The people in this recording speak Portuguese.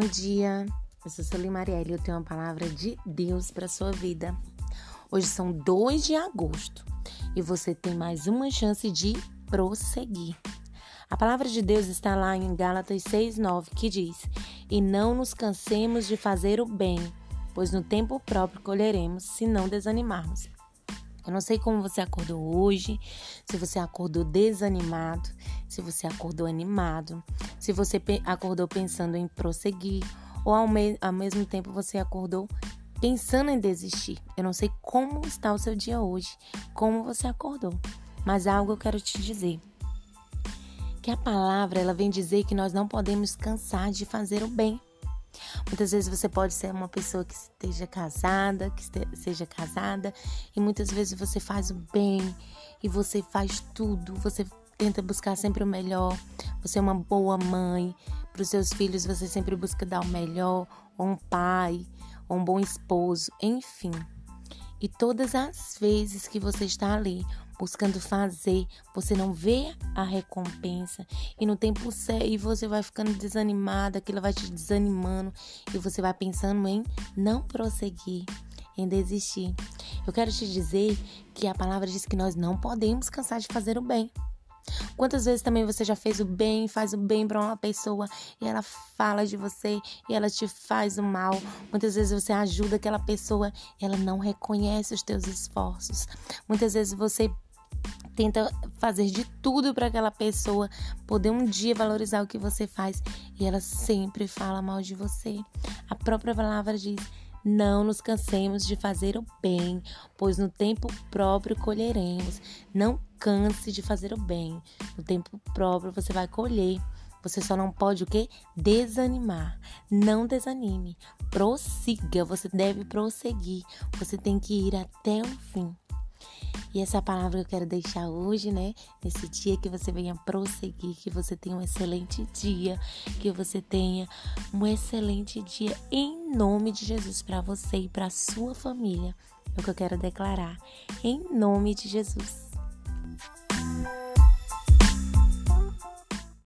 dia, eu sou Sueli Marielle e eu tenho uma palavra de Deus para sua vida. Hoje são 2 de agosto e você tem mais uma chance de prosseguir. A palavra de Deus está lá em Gálatas 6:9, que diz: "E não nos cansemos de fazer o bem, pois no tempo próprio colheremos, se não desanimarmos." Eu não sei como você acordou hoje, se você acordou desanimado, se você acordou animado, se você acordou pensando em prosseguir, ou ao, me ao mesmo tempo você acordou pensando em desistir. Eu não sei como está o seu dia hoje, como você acordou, mas algo eu quero te dizer. Que a palavra ela vem dizer que nós não podemos cansar de fazer o bem. Muitas vezes você pode ser uma pessoa que esteja casada, que seja casada, e muitas vezes você faz o bem e você faz tudo, você tenta buscar sempre o melhor. Você é uma boa mãe, para os seus filhos você sempre busca dar o melhor, ou um pai, ou um bom esposo, enfim. E todas as vezes que você está ali buscando fazer, você não vê a recompensa e no tempo certo e você vai ficando desanimada, aquilo vai te desanimando e você vai pensando em não prosseguir, em desistir. Eu quero te dizer que a palavra diz que nós não podemos cansar de fazer o bem. Quantas vezes também você já fez o bem, faz o bem para uma pessoa e ela fala de você e ela te faz o mal? Muitas vezes você ajuda aquela pessoa ela não reconhece os teus esforços. Muitas vezes você tenta fazer de tudo para aquela pessoa poder um dia valorizar o que você faz e ela sempre fala mal de você. A própria palavra diz: não nos cansemos de fazer o bem, pois no tempo próprio colheremos. Não canse de fazer o bem. No tempo próprio você vai colher. Você só não pode o quê? Desanimar. Não desanime. Prossiga. Você deve prosseguir. Você tem que ir até o fim. E essa palavra eu quero deixar hoje, né? Nesse dia que você venha prosseguir, que você tenha um excelente dia, que você tenha um excelente dia em nome de Jesus para você e para sua família. É o que eu quero declarar. Em nome de Jesus.